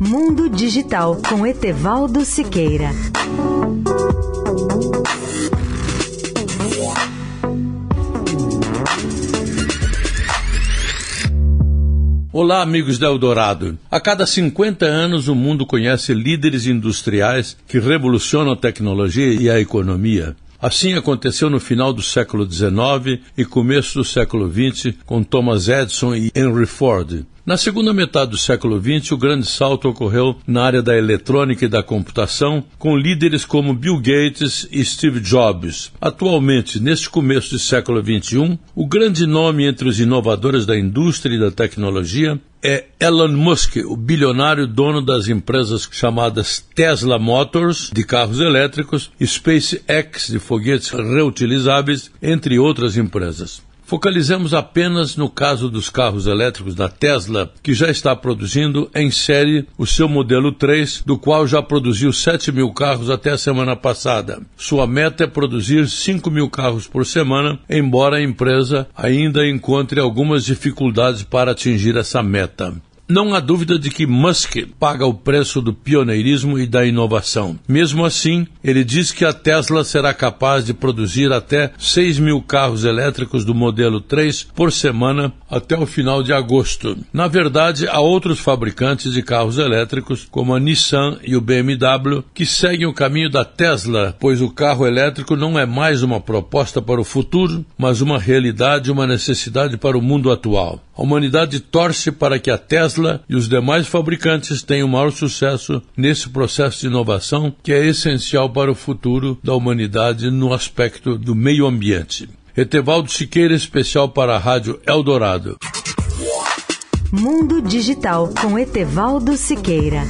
Mundo Digital com Etevaldo Siqueira. Olá, amigos da Eldorado. A cada 50 anos, o mundo conhece líderes industriais que revolucionam a tecnologia e a economia. Assim aconteceu no final do século XIX e começo do século XX com Thomas Edison e Henry Ford. Na segunda metade do século XX, o grande salto ocorreu na área da eletrônica e da computação, com líderes como Bill Gates e Steve Jobs. Atualmente, neste começo do século XXI, o grande nome entre os inovadores da indústria e da tecnologia é Elon Musk, o bilionário dono das empresas chamadas Tesla Motors, de carros elétricos, e SpaceX, de foguetes reutilizáveis, entre outras empresas. Focalizemos apenas no caso dos carros elétricos da Tesla, que já está produzindo em série o seu modelo 3, do qual já produziu 7 mil carros até a semana passada. Sua meta é produzir 5 mil carros por semana, embora a empresa ainda encontre algumas dificuldades para atingir essa meta. Não há dúvida de que Musk paga o preço do pioneirismo e da inovação. Mesmo assim, ele diz que a Tesla será capaz de produzir até 6 mil carros elétricos do modelo 3 por semana até o final de agosto. Na verdade, há outros fabricantes de carros elétricos, como a Nissan e o BMW, que seguem o caminho da Tesla, pois o carro elétrico não é mais uma proposta para o futuro, mas uma realidade e uma necessidade para o mundo atual. A humanidade torce para que a Tesla e os demais fabricantes tenham maior sucesso nesse processo de inovação que é essencial para o futuro da humanidade no aspecto do meio ambiente. Etevaldo Siqueira, especial para a Rádio Eldorado. Mundo Digital com Etevaldo Siqueira.